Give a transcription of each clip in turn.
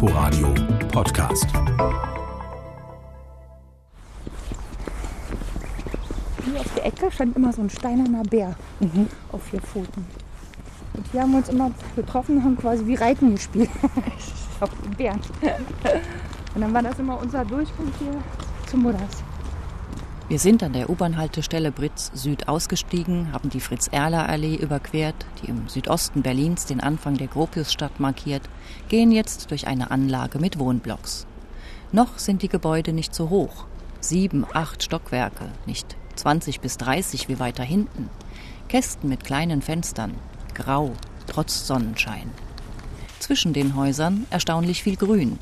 Inforadio Podcast. Hier auf der Ecke stand immer so ein steinerner Bär auf vier Pfoten. Und wir haben uns immer getroffen und haben quasi wie Reiten gespielt. auf den Bären. Und dann war das immer unser Durchgang hier zum Mudders. Wir sind an der U-Bahn-Haltestelle Britz Süd ausgestiegen, haben die Fritz-Erler-Allee überquert, die im Südosten Berlins den Anfang der Gropiusstadt markiert, gehen jetzt durch eine Anlage mit Wohnblocks. Noch sind die Gebäude nicht so hoch. Sieben, acht Stockwerke, nicht 20 bis 30 wie weiter hinten. Kästen mit kleinen Fenstern, grau, trotz Sonnenschein. Zwischen den Häusern erstaunlich viel Grün.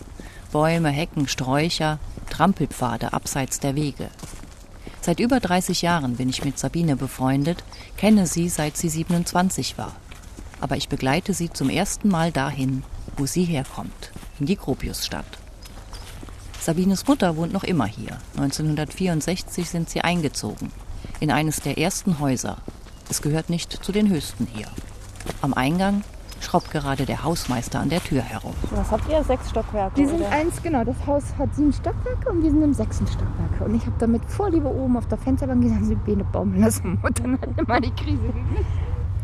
Bäume, Hecken, Sträucher, Trampelpfade abseits der Wege. Seit über 30 Jahren bin ich mit Sabine befreundet, kenne sie seit sie 27 war. Aber ich begleite sie zum ersten Mal dahin, wo sie herkommt, in die Gropiusstadt. Sabines Mutter wohnt noch immer hier. 1964 sind sie eingezogen. In eines der ersten Häuser. Es gehört nicht zu den höchsten hier. Am Eingang schraubt gerade der Hausmeister an der Tür herum. Was habt ihr? Sechs Stockwerke? Wir sind oder? eins, genau, das Haus hat sieben Stockwerke und wir sind im sechsten Stockwerk. Und ich habe da mit Vorliebe oben auf der Fensterbank gesagt, sie Beine baumeln lassen. Und dann hat immer die Krise.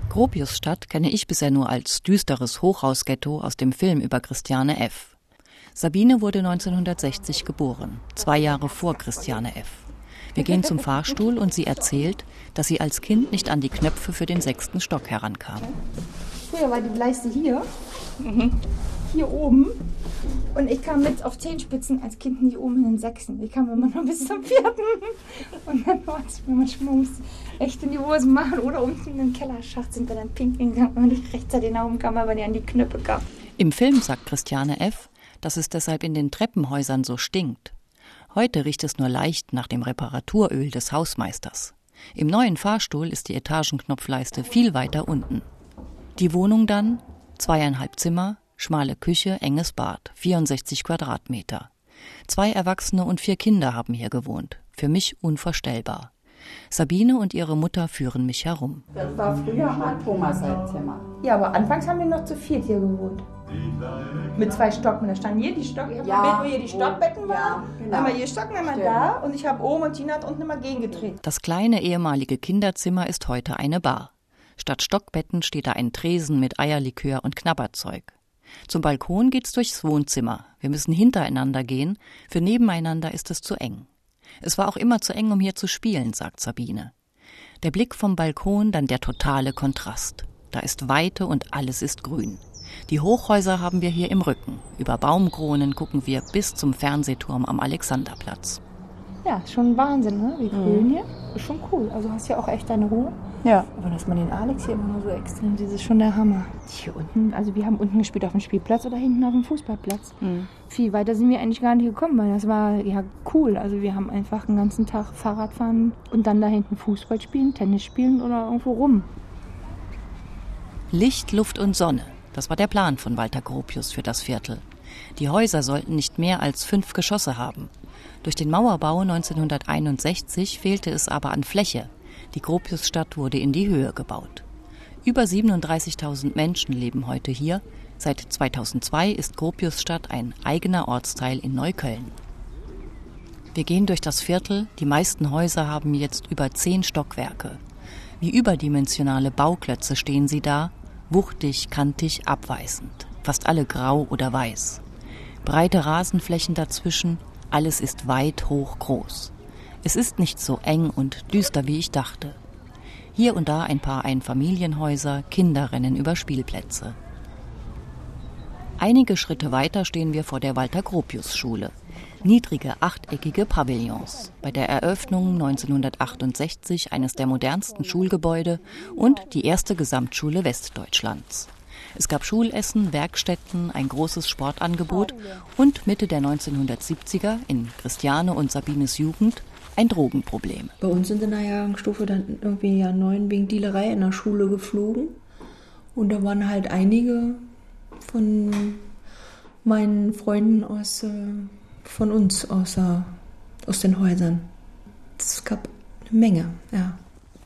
Gropiusstadt kenne ich bisher nur als düsteres Hochhausghetto aus dem Film über Christiane F. Sabine wurde 1960 geboren, zwei Jahre vor Christiane F. Wir gehen zum Fahrstuhl und sie erzählt, dass sie als Kind nicht an die Knöpfe für den sechsten Stock herankam. Früher war die Leiste hier, hier oben. Und ich kam mit auf Zehenspitzen als Kind nicht oben in den sechsten. Ich kam immer nur bis zum vierten. Und dann war es mir manchmal musste echt in die Hosen machen oder unten in den Kellerschacht sind wir dann pinkeln gegangen, wenn man nicht rechtzeitig nach oben kam, weil die an die Knöpfe kam. Im Film sagt Christiane F., dass es deshalb in den Treppenhäusern so stinkt. Heute riecht es nur leicht nach dem Reparaturöl des Hausmeisters. Im neuen Fahrstuhl ist die Etagenknopfleiste viel weiter unten. Die Wohnung dann zweieinhalb Zimmer, schmale Küche, enges Bad, 64 Quadratmeter. Zwei Erwachsene und vier Kinder haben hier gewohnt. Für mich unvorstellbar. Sabine und ihre Mutter führen mich herum. Das war früher mal Thomas sein Zimmer. Ja, aber anfangs haben wir noch zu viert hier gewohnt. Mit zwei Stocken. Da standen hier die Stocken. Ich habe Ja, ja, wo hier die Stockbetten ja, waren. genau. Einmal hier Stocken, einmal Stimmt. da. Und ich habe oben und Tina hat unten immer gegengetreten. Das kleine ehemalige Kinderzimmer ist heute eine Bar. Statt Stockbetten steht da ein Tresen mit Eierlikör und Knabberzeug. Zum Balkon geht's durchs Wohnzimmer. Wir müssen hintereinander gehen. Für nebeneinander ist es zu eng. Es war auch immer zu eng, um hier zu spielen, sagt Sabine. Der Blick vom Balkon, dann der totale Kontrast. Da ist Weite und alles ist grün. Die Hochhäuser haben wir hier im Rücken. Über Baumkronen gucken wir bis zum Fernsehturm am Alexanderplatz. Ja, schon Wahnsinn, ne? Wie grün hier. Ist schon cool. Also hast ja auch echt deine Ruhe. Ja. Aber dass man den Alex hier immer nur so extrem sieht, ist schon der Hammer. Hier unten, also wir haben unten gespielt auf dem Spielplatz oder hinten auf dem Fußballplatz. Viel weiter sind wir eigentlich gar nicht gekommen, weil das war ja cool. Also wir haben einfach den ganzen Tag Fahrrad fahren und dann da hinten Fußball spielen, Tennis spielen oder irgendwo rum. Licht, Luft und Sonne. Das war der Plan von Walter Gropius für das Viertel. Die Häuser sollten nicht mehr als fünf Geschosse haben. Durch den Mauerbau 1961 fehlte es aber an Fläche. Die Gropiusstadt wurde in die Höhe gebaut. Über 37.000 Menschen leben heute hier. Seit 2002 ist Gropiusstadt ein eigener Ortsteil in Neukölln. Wir gehen durch das Viertel. Die meisten Häuser haben jetzt über zehn Stockwerke. Wie überdimensionale Bauklötze stehen sie da, wuchtig, kantig, abweisend. Fast alle grau oder weiß. Breite Rasenflächen dazwischen, alles ist weit, hoch, groß. Es ist nicht so eng und düster, wie ich dachte. Hier und da ein paar Einfamilienhäuser, Kinder rennen über Spielplätze. Einige Schritte weiter stehen wir vor der Walter-Gropius-Schule. Niedrige, achteckige Pavillons. Bei der Eröffnung 1968 eines der modernsten Schulgebäude und die erste Gesamtschule Westdeutschlands. Es gab Schulessen, Werkstätten, ein großes Sportangebot und Mitte der 1970er in Christiane und Sabines Jugend ein Drogenproblem. Bei uns sind in der Jahrgangsstufe dann irgendwie ja neun wegen Dealerei in der Schule geflogen. Und da waren halt einige von meinen Freunden aus, äh, von uns, aus, aus den Häusern. Es gab eine Menge, ja.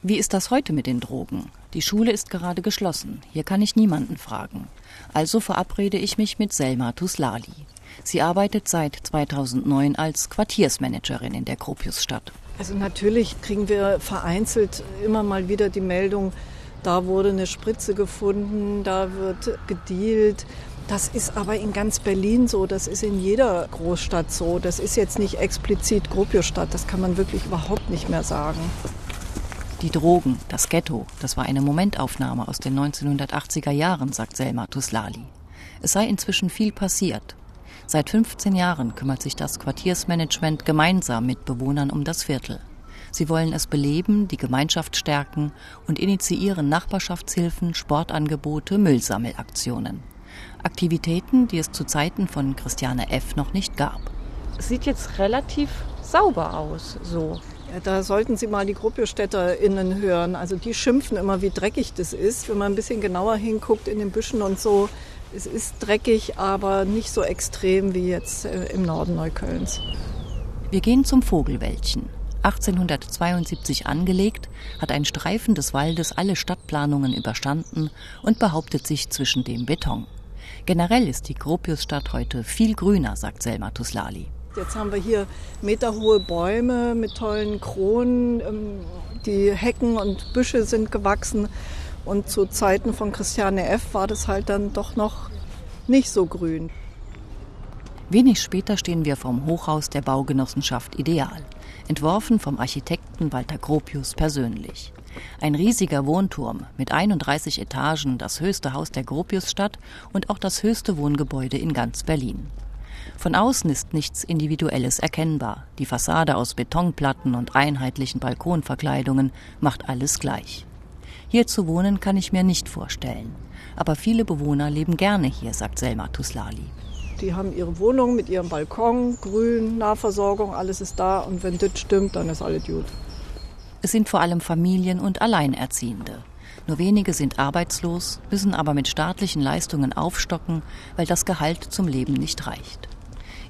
Wie ist das heute mit den Drogen? Die Schule ist gerade geschlossen. Hier kann ich niemanden fragen. Also verabrede ich mich mit Selma Tuslali. Sie arbeitet seit 2009 als Quartiersmanagerin in der Gropiusstadt. Also natürlich kriegen wir vereinzelt immer mal wieder die Meldung, da wurde eine Spritze gefunden, da wird gedealt. Das ist aber in ganz Berlin so, das ist in jeder Großstadt so. Das ist jetzt nicht explizit Gropiusstadt, das kann man wirklich überhaupt nicht mehr sagen. Die Drogen, das Ghetto, das war eine Momentaufnahme aus den 1980er Jahren, sagt Selma Tuslali. Es sei inzwischen viel passiert. Seit 15 Jahren kümmert sich das Quartiersmanagement gemeinsam mit Bewohnern um das Viertel. Sie wollen es beleben, die Gemeinschaft stärken und initiieren Nachbarschaftshilfen, Sportangebote, Müllsammelaktionen. Aktivitäten, die es zu Zeiten von Christiane F. noch nicht gab. Es sieht jetzt relativ sauber aus, so. Ja, da sollten Sie mal die GruppierstädterInnen hören. Also die schimpfen immer, wie dreckig das ist. Wenn man ein bisschen genauer hinguckt in den Büschen und so, es ist dreckig, aber nicht so extrem wie jetzt äh, im Norden Neuköllns. Wir gehen zum Vogelwäldchen. 1872 angelegt, hat ein Streifen des Waldes alle Stadtplanungen überstanden und behauptet sich zwischen dem Beton. Generell ist die Gropiusstadt heute viel grüner, sagt Selma Tuslali. Jetzt haben wir hier meterhohe Bäume mit tollen Kronen. Ähm, die Hecken und Büsche sind gewachsen. Und zu Zeiten von Christiane F. war das halt dann doch noch nicht so grün. Wenig später stehen wir vom Hochhaus der Baugenossenschaft Ideal, entworfen vom Architekten Walter Gropius persönlich. Ein riesiger Wohnturm mit 31 Etagen, das höchste Haus der Gropiusstadt und auch das höchste Wohngebäude in ganz Berlin. Von außen ist nichts Individuelles erkennbar. Die Fassade aus Betonplatten und einheitlichen Balkonverkleidungen macht alles gleich. Hier zu wohnen kann ich mir nicht vorstellen. Aber viele Bewohner leben gerne hier, sagt Selma Tuslali. Die haben ihre Wohnung mit ihrem Balkon, Grün, Nahversorgung, alles ist da. Und wenn das stimmt, dann ist alles gut. Es sind vor allem Familien und Alleinerziehende. Nur wenige sind arbeitslos, müssen aber mit staatlichen Leistungen aufstocken, weil das Gehalt zum Leben nicht reicht.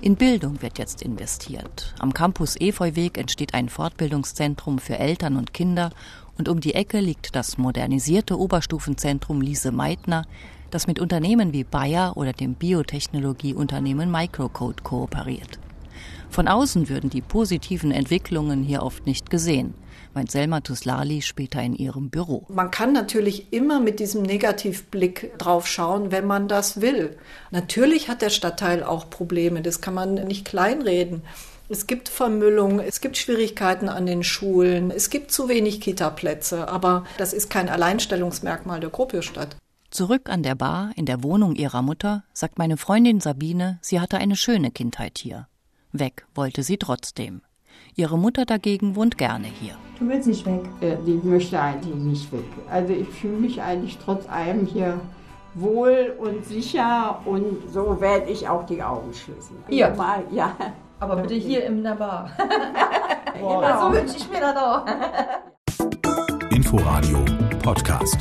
In Bildung wird jetzt investiert. Am Campus Efeuweg entsteht ein Fortbildungszentrum für Eltern und Kinder und um die Ecke liegt das modernisierte Oberstufenzentrum Lise Meitner, das mit Unternehmen wie Bayer oder dem Biotechnologieunternehmen Microcode kooperiert. Von außen würden die positiven Entwicklungen hier oft nicht gesehen, meint Selma Tuslali später in ihrem Büro. Man kann natürlich immer mit diesem Negativblick drauf schauen, wenn man das will. Natürlich hat der Stadtteil auch Probleme, das kann man nicht kleinreden. Es gibt Vermüllung, es gibt Schwierigkeiten an den Schulen, es gibt zu wenig Kita-Plätze, aber das ist kein Alleinstellungsmerkmal der Gropiusstadt. Zurück an der Bar in der Wohnung ihrer Mutter sagt meine Freundin Sabine, sie hatte eine schöne Kindheit hier. Weg wollte sie trotzdem. Ihre Mutter dagegen wohnt gerne hier. Du willst nicht weg? Äh, Ich möchte eigentlich nicht weg. Also ich fühle mich eigentlich trotz allem hier wohl und sicher und so werde ich auch die Augen schließen. Hier? Mal, ja. Aber bitte hier in der Bar. Wow. Ja, so wünsche ich mir das auch. Inforadio Podcast.